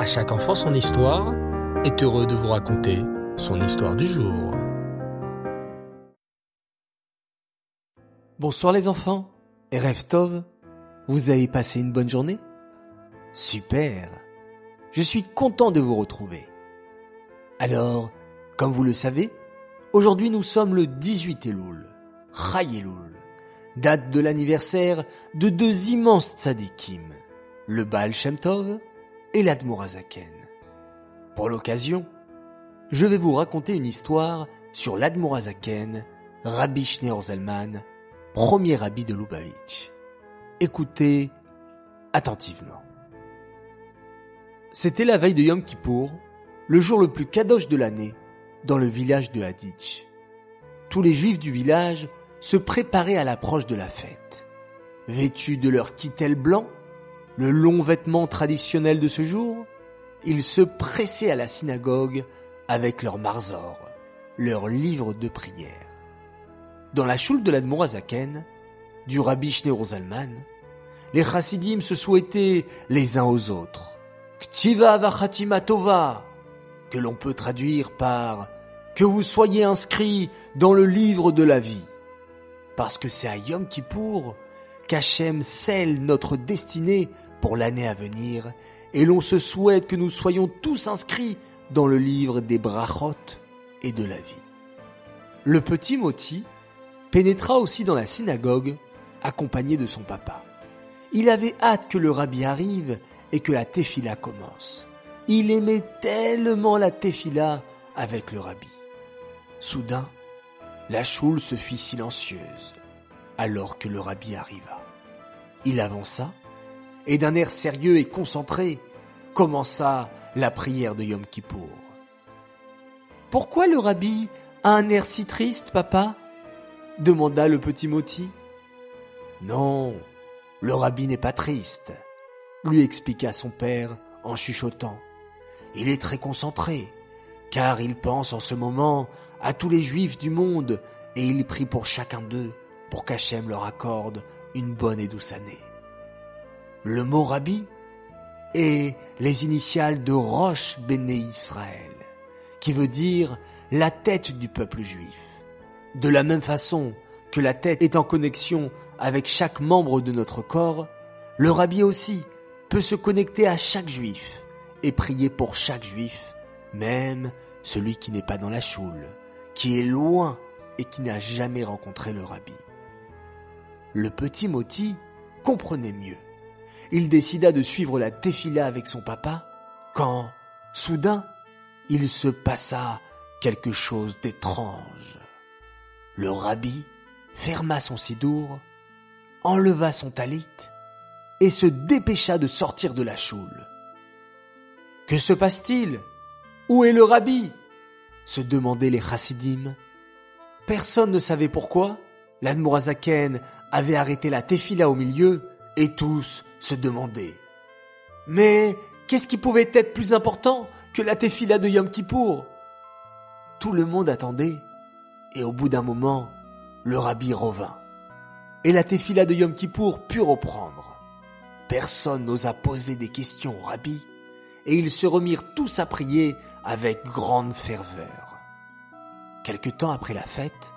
À chaque enfant son histoire est heureux de vous raconter son histoire du jour. Bonsoir les enfants, et rêve Tov, vous avez passé une bonne journée? Super, je suis content de vous retrouver. Alors, comme vous le savez, aujourd'hui nous sommes le 18 Elul, Chai Elul, date de l'anniversaire de deux immenses tzadikim, le Baal Shem Tov et l'Admorazaken. Pour l'occasion, je vais vous raconter une histoire sur l'Admorazaken, Rabbi Schneur Zalman, premier rabbi de Lubavitch. Écoutez attentivement. C'était la veille de Yom Kippour, le jour le plus kadosh de l'année, dans le village de Haditch. Tous les juifs du village se préparaient à l'approche de la fête. Vêtus de leur kittel blanc, le long vêtement traditionnel de ce jour, ils se pressaient à la synagogue avec leur marzor, leur livre de prière. Dans la choule de l'Admorazaken, du rabbi Shneur Zalman, les chassidim se souhaitaient les uns aux autres. Ktiva vachatima tova, que l'on peut traduire par que vous soyez inscrits dans le livre de la vie. Parce que c'est à Yom Kippour qu'Hachem scelle notre destinée pour l'année à venir et l'on se souhaite que nous soyons tous inscrits dans le livre des brachot et de la vie. Le petit Moti pénétra aussi dans la synagogue accompagné de son papa. Il avait hâte que le rabbi arrive et que la tefila commence. Il aimait tellement la tefila avec le rabbi. Soudain, la choule se fit silencieuse alors que le rabbi arriva. Il avança et d'un air sérieux et concentré commença la prière de Yom Kippour. Pourquoi le rabbi a un air si triste, papa demanda le petit Moti. Non, le rabbi n'est pas triste, lui expliqua son père en chuchotant. Il est très concentré, car il pense en ce moment à tous les juifs du monde et il prie pour chacun d'eux pour qu'Hachem leur accorde une bonne et douce année. Le mot rabbi est les initiales de Roche Béné Israël, qui veut dire la tête du peuple juif. De la même façon que la tête est en connexion avec chaque membre de notre corps, le rabbi aussi peut se connecter à chaque juif et prier pour chaque juif, même celui qui n'est pas dans la choule, qui est loin et qui n'a jamais rencontré le rabbi. Le petit Moti comprenait mieux. Il décida de suivre la tefila avec son papa quand, soudain, il se passa quelque chose d'étrange. Le rabbi ferma son sidour, enleva son talit et se dépêcha de sortir de la choule. Que se passe-t-il? Où est le rabbi? se demandaient les chassidim. Personne ne savait pourquoi. L'Admorazaken avait arrêté la tefila au milieu et tous se demandaient. Mais qu'est-ce qui pouvait être plus important que la tefila de Yom Kippour? Tout le monde attendait et au bout d'un moment, le rabbi revint. Et la tefila de Yom Kippour put reprendre. Personne n'osa poser des questions au rabbi, et ils se remirent tous à prier avec grande ferveur. Quelque temps après la fête,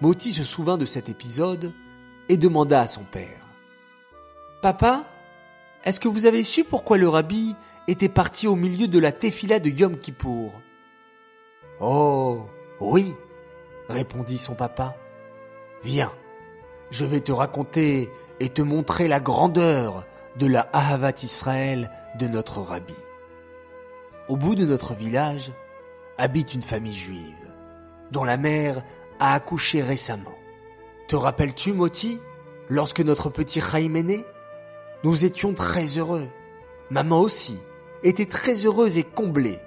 Moti se souvint de cet épisode et demanda à son père. Papa, est-ce que vous avez su pourquoi le rabbi était parti au milieu de la tefila de Yom Kippour? Oh, oui, répondit son papa. Viens, je vais te raconter et te montrer la grandeur de la Ahavat Israël de notre rabbi. Au bout de notre village habite une famille juive, dont la mère a accouché récemment. Te rappelles-tu, Moti, lorsque notre petit Chaim est né? Nous étions très heureux. Maman aussi était très heureuse et comblée,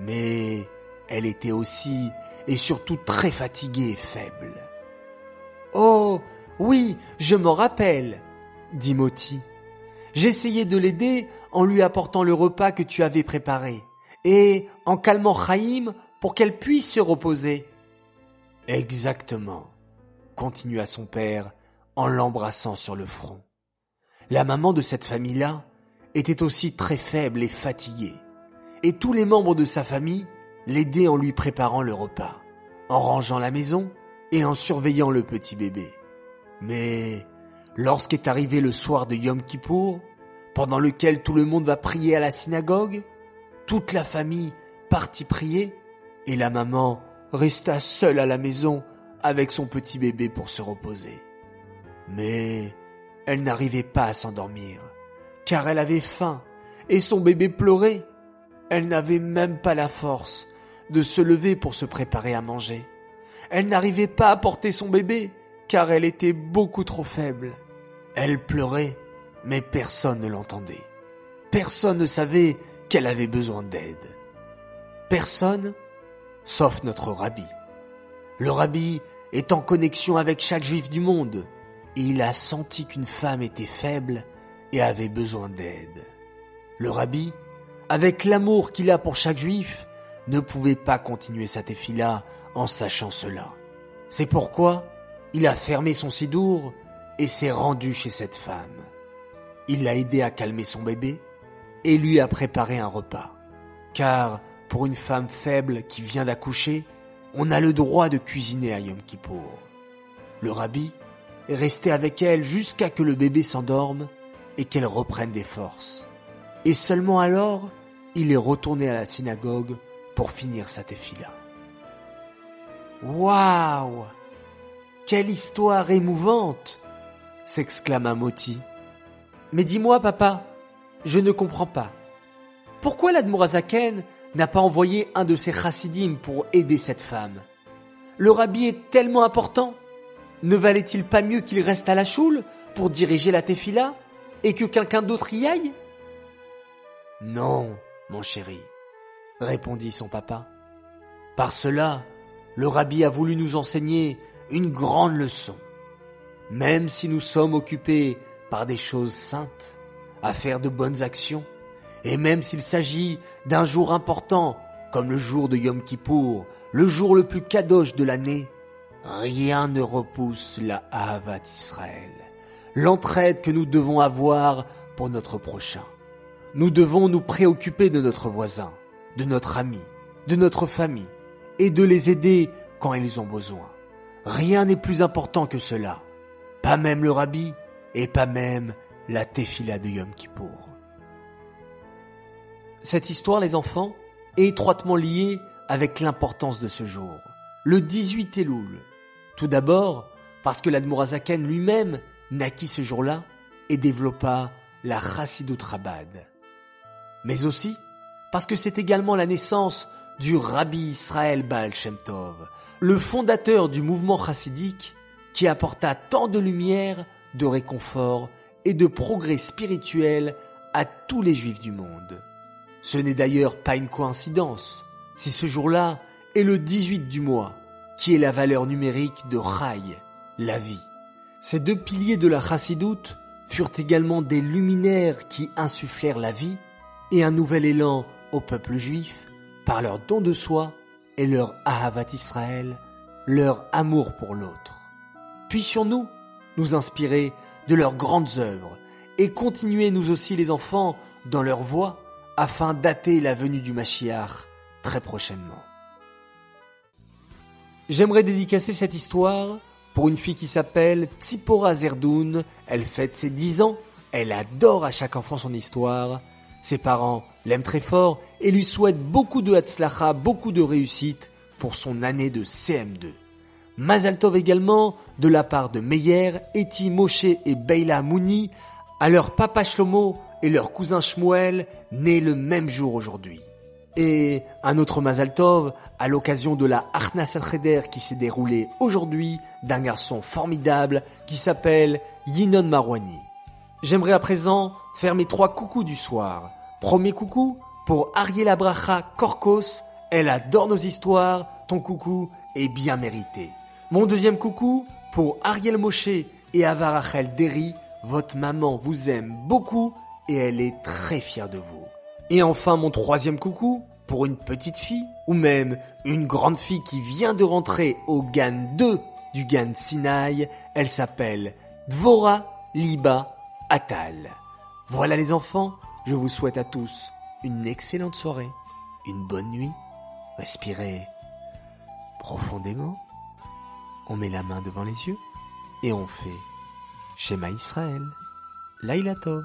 mais elle était aussi et surtout très fatiguée et faible. Oh, oui, je m'en rappelle, dit Moti. J'essayais de l'aider en lui apportant le repas que tu avais préparé et en calmant Chaim pour qu'elle puisse se reposer. Exactement, continua son père en l'embrassant sur le front. La maman de cette famille-là était aussi très faible et fatiguée, et tous les membres de sa famille l'aidaient en lui préparant le repas, en rangeant la maison et en surveillant le petit bébé. Mais lorsqu'est arrivé le soir de Yom Kippour, pendant lequel tout le monde va prier à la synagogue, toute la famille partit prier et la maman resta seule à la maison avec son petit bébé pour se reposer. Mais elle n'arrivait pas à s'endormir, car elle avait faim et son bébé pleurait. Elle n'avait même pas la force de se lever pour se préparer à manger. Elle n'arrivait pas à porter son bébé, car elle était beaucoup trop faible. Elle pleurait, mais personne ne l'entendait. Personne ne savait qu'elle avait besoin d'aide. Personne, sauf notre rabbi. Le rabbi est en connexion avec chaque juif du monde, il a senti qu'une femme était faible et avait besoin d'aide. Le rabbi, avec l'amour qu'il a pour chaque juif, ne pouvait pas continuer sa tefila en sachant cela. C'est pourquoi il a fermé son sidour et s'est rendu chez cette femme. Il l'a aidé à calmer son bébé et lui a préparé un repas. Car pour une femme faible qui vient d'accoucher, on a le droit de cuisiner à Yom Kippour. Le rabbi est resté avec elle jusqu'à que le bébé s'endorme et qu'elle reprenne des forces. Et seulement alors, il est retourné à la synagogue pour finir sa tefila. Waouh Quelle histoire émouvante s'exclama Moti. Mais dis-moi, papa, je ne comprends pas. Pourquoi l'Admorazaken n'a pas envoyé un de ses chassidim pour aider cette femme? Le rabbi est tellement important. Ne valait-il pas mieux qu'il reste à la choule pour diriger la tefila et que quelqu'un d'autre y aille? Non, mon chéri, répondit son papa. Par cela, le rabbi a voulu nous enseigner une grande leçon. Même si nous sommes occupés par des choses saintes, à faire de bonnes actions, et même s'il s'agit d'un jour important, comme le jour de Yom Kippour, le jour le plus kadosh de l'année, rien ne repousse la Havat Israël, l'entraide que nous devons avoir pour notre prochain. Nous devons nous préoccuper de notre voisin, de notre ami, de notre famille, et de les aider quand ils ont besoin. Rien n'est plus important que cela pas même le rabbi, et pas même la tefila de Yom Kippour. Cette histoire, les enfants, est étroitement liée avec l'importance de ce jour, le 18 Elul. Tout d'abord, parce que l'Admorazaken lui-même naquit ce jour-là et développa la Chassidut Rabad. Mais aussi parce que c'est également la naissance du Rabbi Israël Baal Shem Tov, le fondateur du mouvement chassidique qui apporta tant de lumière, de réconfort et de progrès spirituel à tous les juifs du monde. Ce n'est d'ailleurs pas une coïncidence si ce jour-là est le 18 du mois, qui est la valeur numérique de Chai, la vie. Ces deux piliers de la Chassidoute furent également des luminaires qui insufflèrent la vie et un nouvel élan au peuple juif par leur don de soi et leur Ahavat Israël, leur amour pour l'autre. Puissions-nous nous inspirer de leurs grandes œuvres et continuer nous aussi les enfants dans leur voie afin d'atter la venue du Mashiach très prochainement. J'aimerais dédicacer cette histoire pour une fille qui s'appelle Tsipora Zerdoun. Elle fête ses 10 ans. Elle adore à chaque enfant son histoire. Ses parents l'aiment très fort et lui souhaitent beaucoup de hatzlacha, beaucoup de réussite pour son année de CM2. Mazaltov également, de la part de Meyer, Eti Moshe et Beila Mouni, à leur papa Shlomo et leur cousin Shmuel, nés le même jour aujourd'hui. Et un autre Mazaltov, à l'occasion de la Arnas al qui s'est déroulée aujourd'hui, d'un garçon formidable qui s'appelle Yinon Marwani. J'aimerais à présent faire mes trois coucous du soir. Premier coucou pour Ariel Abracha Korkos, elle adore nos histoires, ton coucou est bien mérité. Mon deuxième coucou pour Ariel Moshe et Avarachel Derry. Votre maman vous aime beaucoup et elle est très fière de vous. Et enfin mon troisième coucou pour une petite fille ou même une grande fille qui vient de rentrer au GAN 2 du GAN Sinaï. Elle s'appelle Dvora Liba Atal. Voilà les enfants, je vous souhaite à tous une excellente soirée. une bonne nuit. Respirez profondément. On met la main devant les yeux et on fait Shema Israël, Laila Tov.